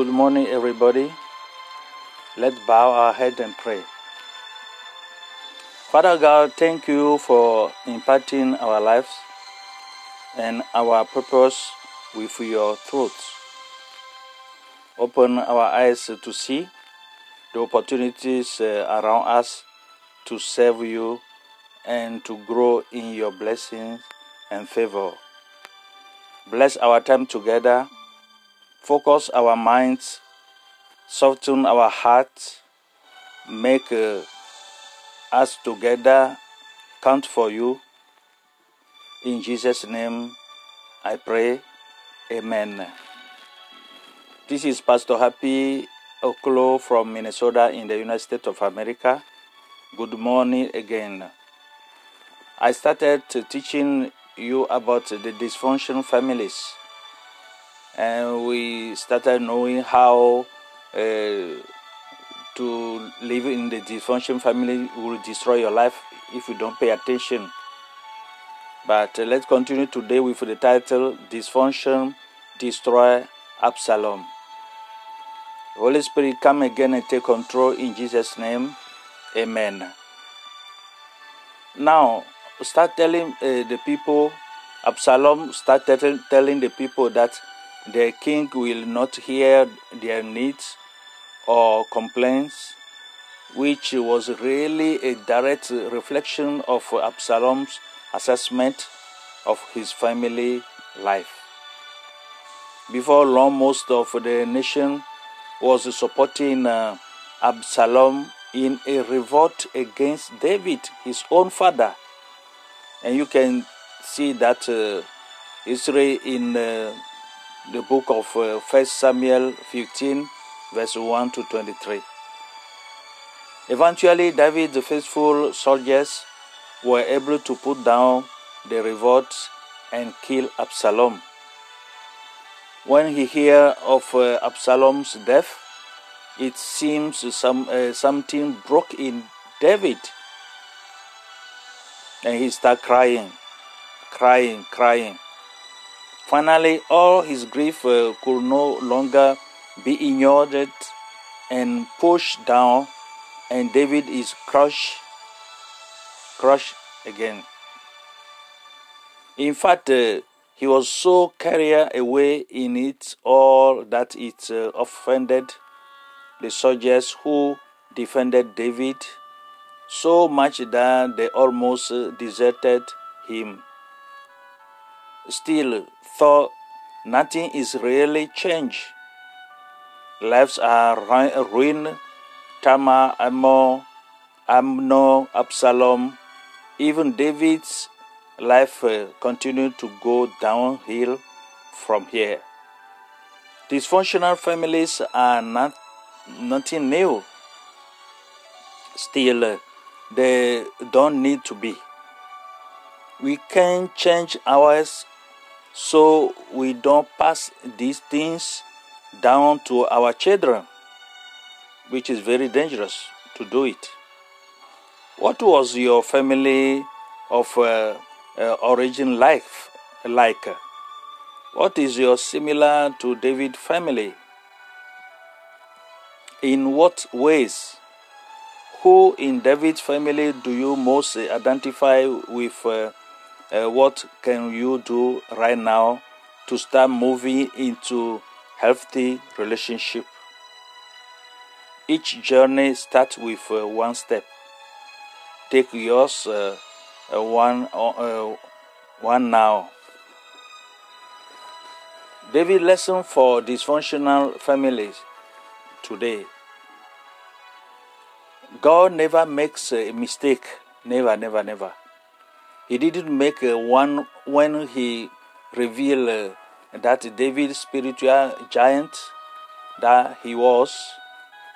Good morning, everybody. Let's bow our head and pray. Father God, thank you for imparting our lives and our purpose with your truth. Open our eyes to see the opportunities uh, around us to serve you and to grow in your blessings and favor. Bless our time together. Focus our minds. Soften our hearts. Make uh, us together count for you. In Jesus' name I pray. Amen. This is Pastor Happy Oklo from Minnesota in the United States of America. Good morning again. I started teaching you about the dysfunctional families, and we started knowing how uh, to live in the dysfunction family will destroy your life if you don't pay attention. But uh, let's continue today with the title Dysfunction Destroy Absalom. Holy Spirit, come again and take control in Jesus' name. Amen. Now, start telling uh, the people, Absalom started telling the people that the king will not hear their needs or complaints, which was really a direct reflection of Absalom's assessment of his family life. Before long, most of the nation was supporting uh, Absalom in a revolt against David, his own father. And you can see that uh, in uh, the book of uh, 1 Samuel 15, verse 1 to 23. Eventually, David's faithful soldiers were able to put down the revolt and kill Absalom. When he heard of uh, Absalom's death, it seems some uh, something broke in David, and he started crying, crying, crying. Finally, all his grief uh, could no longer be ignored and pushed down, and David is crushed, crushed again. In fact, uh, he was so carried away in it all that it uh, offended the soldiers who defended David so much that they almost uh, deserted him. Still, though nothing is really changed, lives are ruined. Tamar, Amnon, Amnon, Absalom, even David's life uh, continued to go downhill from here. Dysfunctional families are not nothing new. Still, uh, they don't need to be. We can change ours so we don't pass these things down to our children, which is very dangerous to do it. What was your family of uh, uh, origin life like? What is your similar to David family? In what ways? Who in David's family do you most identify with? Uh, uh, what can you do right now to start moving into healthy relationship? Each journey starts with uh, one step. Take yours uh, uh, one uh, one now. David lesson for dysfunctional families today. God never makes a mistake. Never, never, never. He didn't make one when he revealed uh, that David, spiritual giant that he was,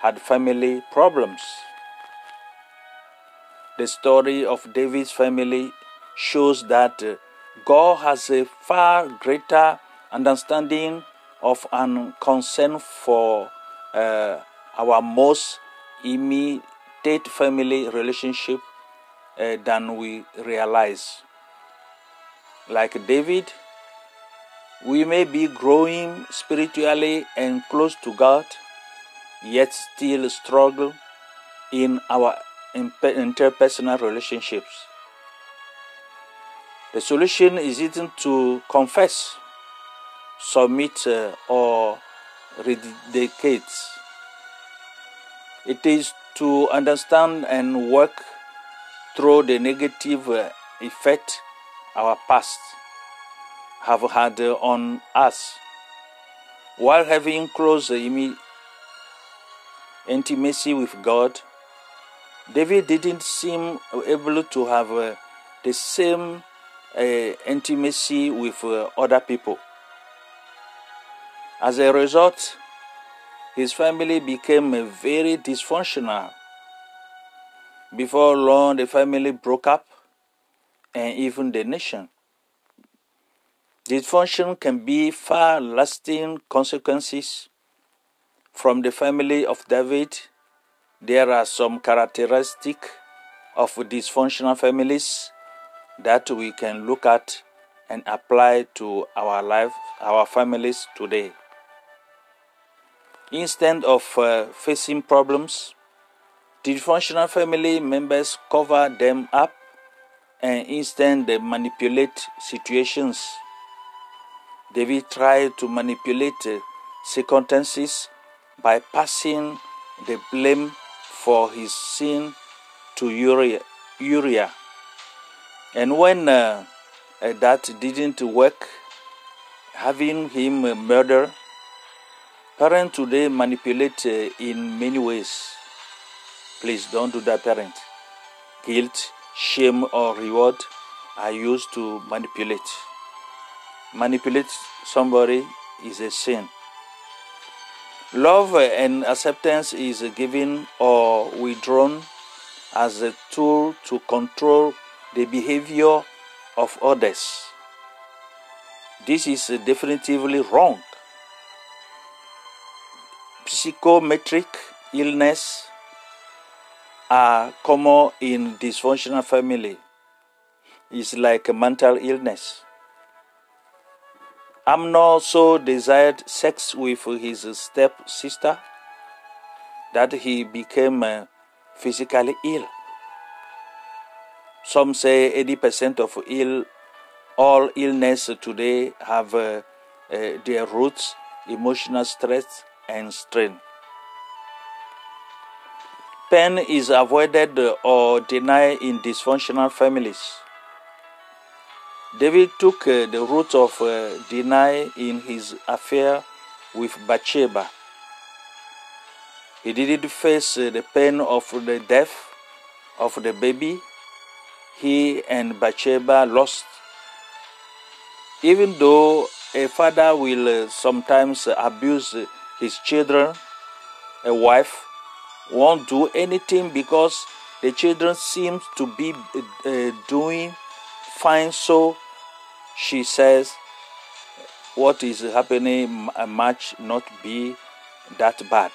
had family problems. The story of David's family shows that uh, God has a far greater understanding of and concern for uh, our most immediate family relationship uh, than we realize. Like David, We may be growing spiritually and close to God, yet still struggle in our interpersonal relationships. The solution isn't to confess, submit, uh, or rededicate. It is to understand and work through the negative uh, effect our past have had on us. While having close intimacy with God, David didn't seem able to have uh, the same uh, intimacy with uh, other people. As a result, his family became a very dysfunctional. Before long, the family broke up and even the nation. Dysfunction can be far lasting consequences. From the family of David, there are some characteristics of dysfunctional families that we can look at and apply to our life, our families today. Instead of uh, facing problems, dysfunctional family members cover them up and instead they manipulate situations. David tried to manipulate circumstances by passing the blame for his sin to Uriah. Uriah. And when uh, uh, that didn't work, having him murdered, parents today manipulate uh, in many ways. Please don't do that, parent. Guilt, shame, or reward are used to manipulate. Manipulate somebody is a sin. Love and acceptance is given or withdrawn as a tool to control the behavior of others. This is definitively wrong. Psychometric illness are common in dysfunctional family. It's like a mental illness. Amnon so desired sex with his stepsister that he became uh, physically ill. Some say 80% of ill, all illness today have uh, uh, their roots emotional stress and strain. Pain is avoided or denied in dysfunctional families. David took uh, the route of uh, deny in his affair with Bathsheba. He didn't face uh, the pain of the death of the baby he and Bathsheba lost. Even though a father will uh, sometimes abuse his children, a wife won't do anything because the children seem to be uh, doing fine so she says what is happening might not be that bad.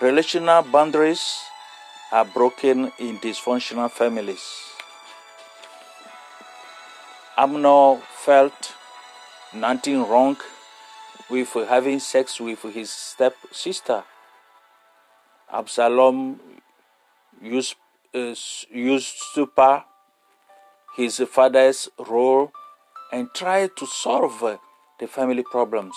Relational boundaries are broken in dysfunctional families. Amnon felt nothing wrong with having sex with his stepsister. Absalom used, uh, usurped his father's role and tried to solve the family problems.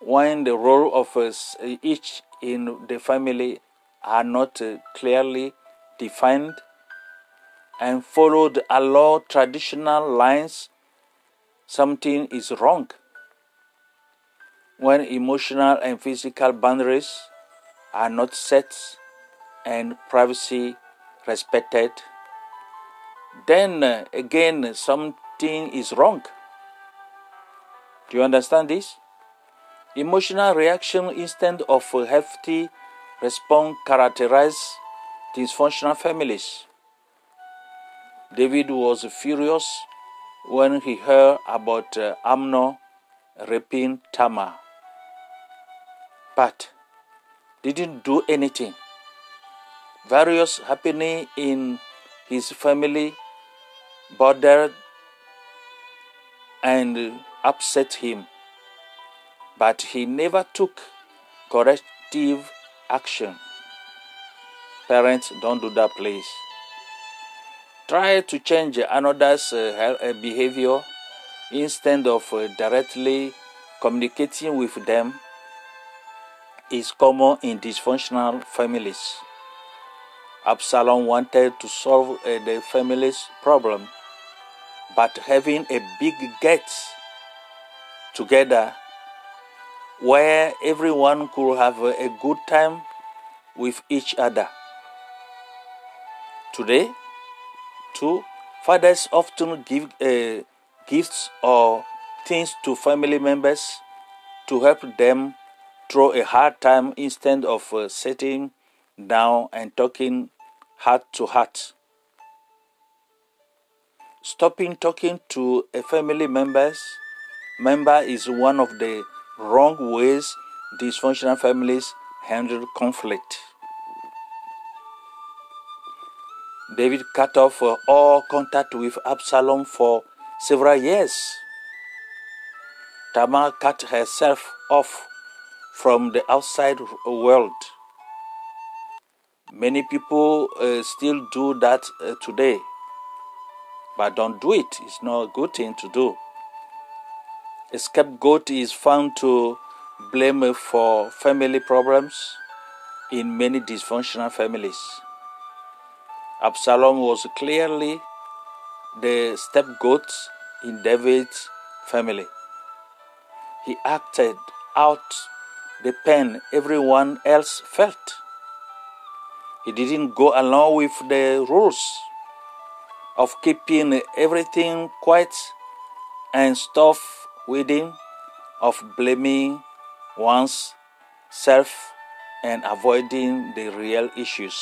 When the role of each in the family are not clearly defined and followed along traditional lines, something is wrong. When emotional and physical boundaries are not set and privacy respected, then uh, again something is wrong. Do you understand this? Emotional reaction instead of a hefty response characterize dysfunctional families. David was furious when he heard about uh, Amnon raping Tamar, but didn't do anything. Various happening in his family bothered and upset him, but he never took corrective action. Parents, don't do that, please. Try to change another's uh, uh behavior instead of uh, directly communicating with them is common in dysfunctional families. Absalom wanted to solve uh, the family's problem, but having a big get together where everyone could have a good time with each other. Today, too, fathers often give uh, gifts or things to family members to help them through a hard time instead of uh, sitting down and talking heart to heart. Stopping talking to a family members member is one of the wrong ways dysfunctional families handle conflict. David cut off uh, all contact with Absalom for several years. Tamar cut herself off from the outside world. Many people uh, still do that uh, today, but don't do it. It's not a good thing to do. A scapegoat is found to blame for family problems in many dysfunctional families. Absalom was clearly the scapegoat in David's family. He acted out the pain everyone else felt. He didn't go along with the rules of keeping everything quiet and stuff within, of blaming one's self and avoiding the real issues.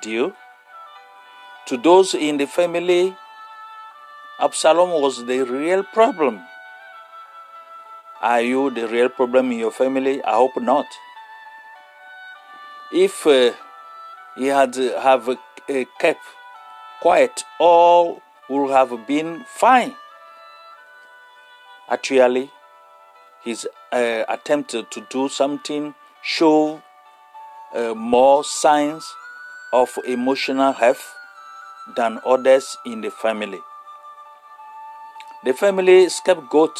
Due to those in the family, Absalom was the real problem. Are you the real problem in your family? I hope not. If uh, he had uh, have uh, kept quiet, all would have been fine. Actually, his uh, attempt to do something show uh, more signs of emotional health than others in the family. The family scapegoat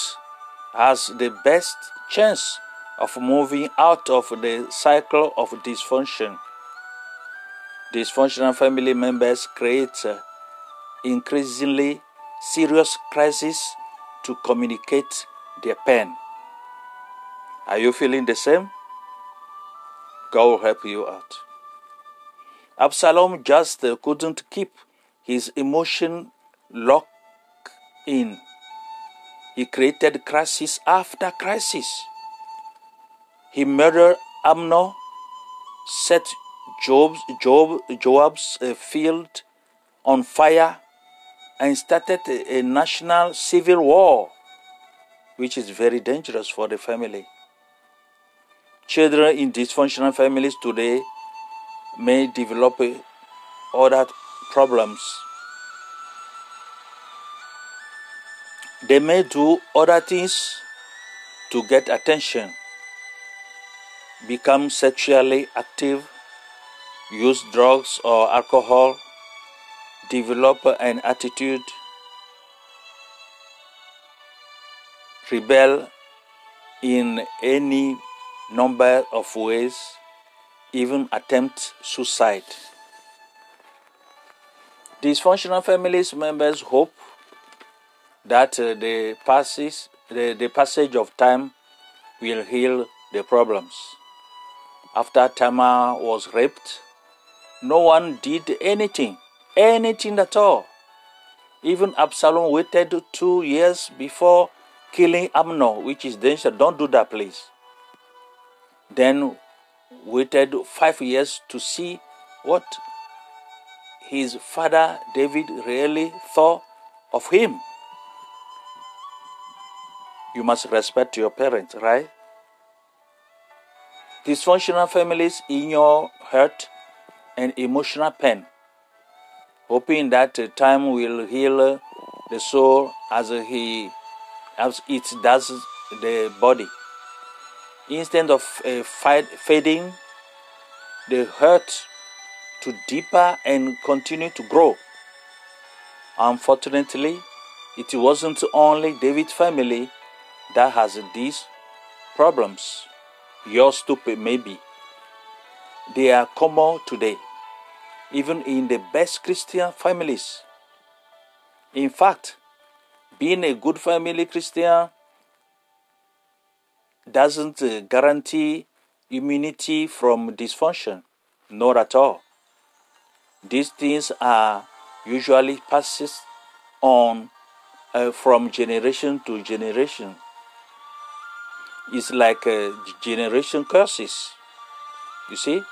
has the best chance of moving out of the cycle of dysfunction. Dysfunctional family members create increasingly serious crises to communicate their pain. Are you feeling the same? God will help you out. Absalom just couldn't keep his emotion locked in. He created crisis after crisis. He murdered Amnon, set Job's, Job, Joab's uh, field on fire, and started a, a national civil war, which is very dangerous for the family. Children in dysfunctional families today may develop uh, other problems. They may do other things to get attention become sexually active, use drugs or alcohol, develop an attitude, rebel in any number of ways, even attempt suicide. Dysfunctional families members hope that uh, the, passes, the, the passage of time will heal the problems after Tamar was raped, no one did anything, anything at all. Even Absalom waited two years before killing Amnon, which is dangerous. Don't do that, please. Then waited five years to see what his father David really thought of him. You must respect your parents, right? Dysfunctional families ignore hurt and emotional pain, hoping that time will heal the soul as he as it does the body. Instead of uh, fading, the hurt to deeper and continue to grow. Unfortunately, it wasn't only David's family that has these problems. Yours too, maybe. They are common today, even in the best Christian families. In fact, being a good family Christian doesn't uh, guarantee immunity from dysfunction, not at all. These things are usually passed on uh, from generation to generation. It's like uh, generation curses. You see?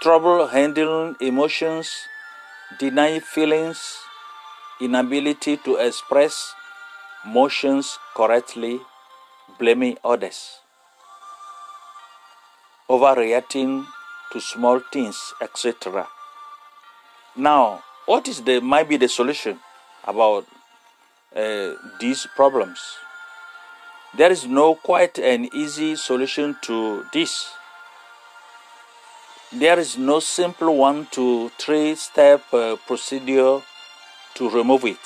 Trouble handling emotions, denying feelings, inability to express motions correctly, blaming others, overreacting to small things, etc. Now, what is the might be the solution about uh, these problems? There is no quite an easy solution to this. There is no simple one to three step uh, procedure to remove it.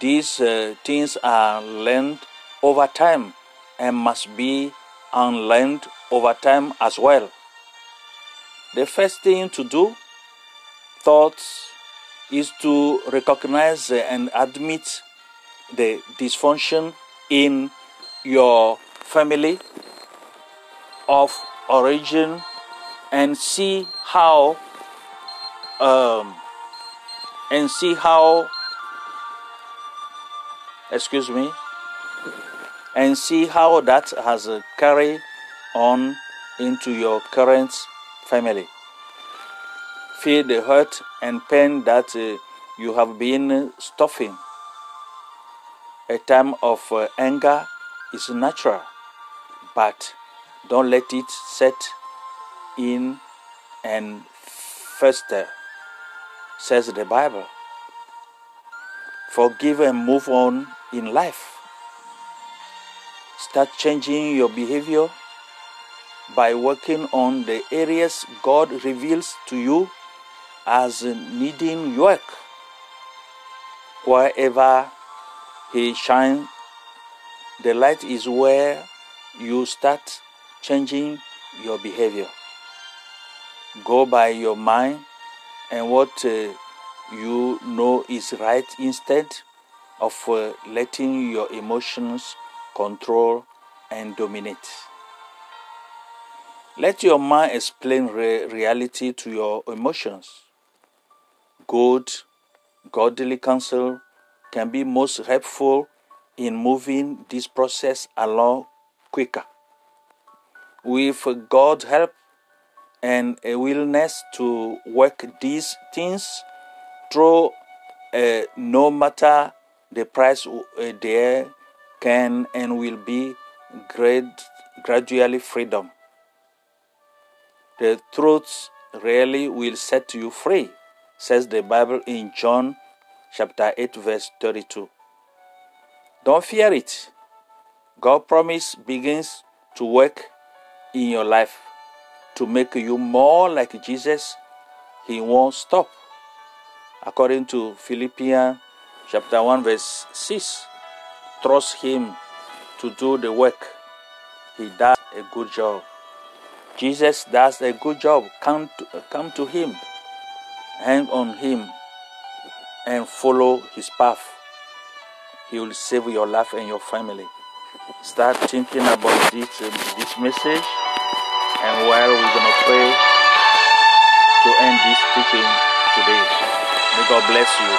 These uh, things are learned over time and must be unlearned over time as well. The first thing to do, thoughts, is to recognize and admit the dysfunction in your family of origin and see how um, and see how excuse me and see how that has carried on into your current family. Feel the hurt and pain that uh, you have been stuffing a time of uh, anger is natural but don't let it set in and fester says the Bible. Forgive and move on in life. Start changing your behavior by working on the areas God reveals to you as needing work. Wherever He shines, the light is where you start changing your behavior. Go by your mind and what uh, you know is right instead of uh, letting your emotions control and dominate. Let your mind explain re- reality to your emotions. Good, godly counsel can be most helpful in moving this process along quicker. With God's help, and a willingness to work these things through uh, no matter the price uh, there can and will be great, gradually freedom. The truth really will set you free, says the Bible in John chapter 8 verse 32. Don't fear it. God promise begins to work in your life to make you more like Jesus, he won't stop. According to Philippians chapter 1 verse 6, trust him to do the work. He does a good job. Jesus does a good job. Come to, come to him, hang on him, and follow his path. He will save your life and your family. Start thinking about this, uh, this message and while we're going to pray to end this teaching today. May God bless you.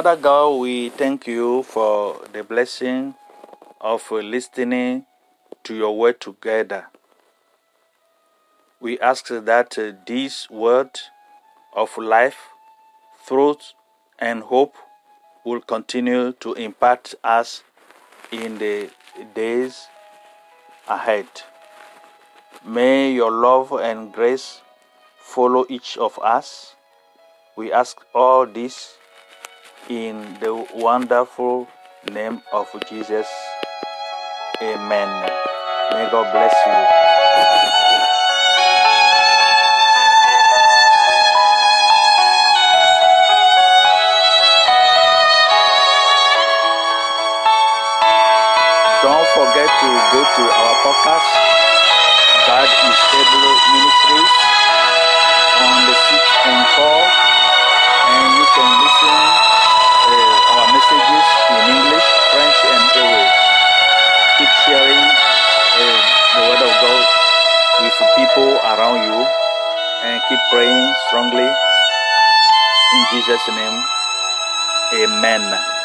Father God, we thank you for the blessing of listening to your word together. We ask that this word of life, truth, and hope will continue to impact us in the days ahead. May your love and grace follow each of us. We ask all this in the wonderful name of Jesus. Amen. May God bless you. Don't forget to go to our podcast, keep praying strongly. In Jesus' name, Amen.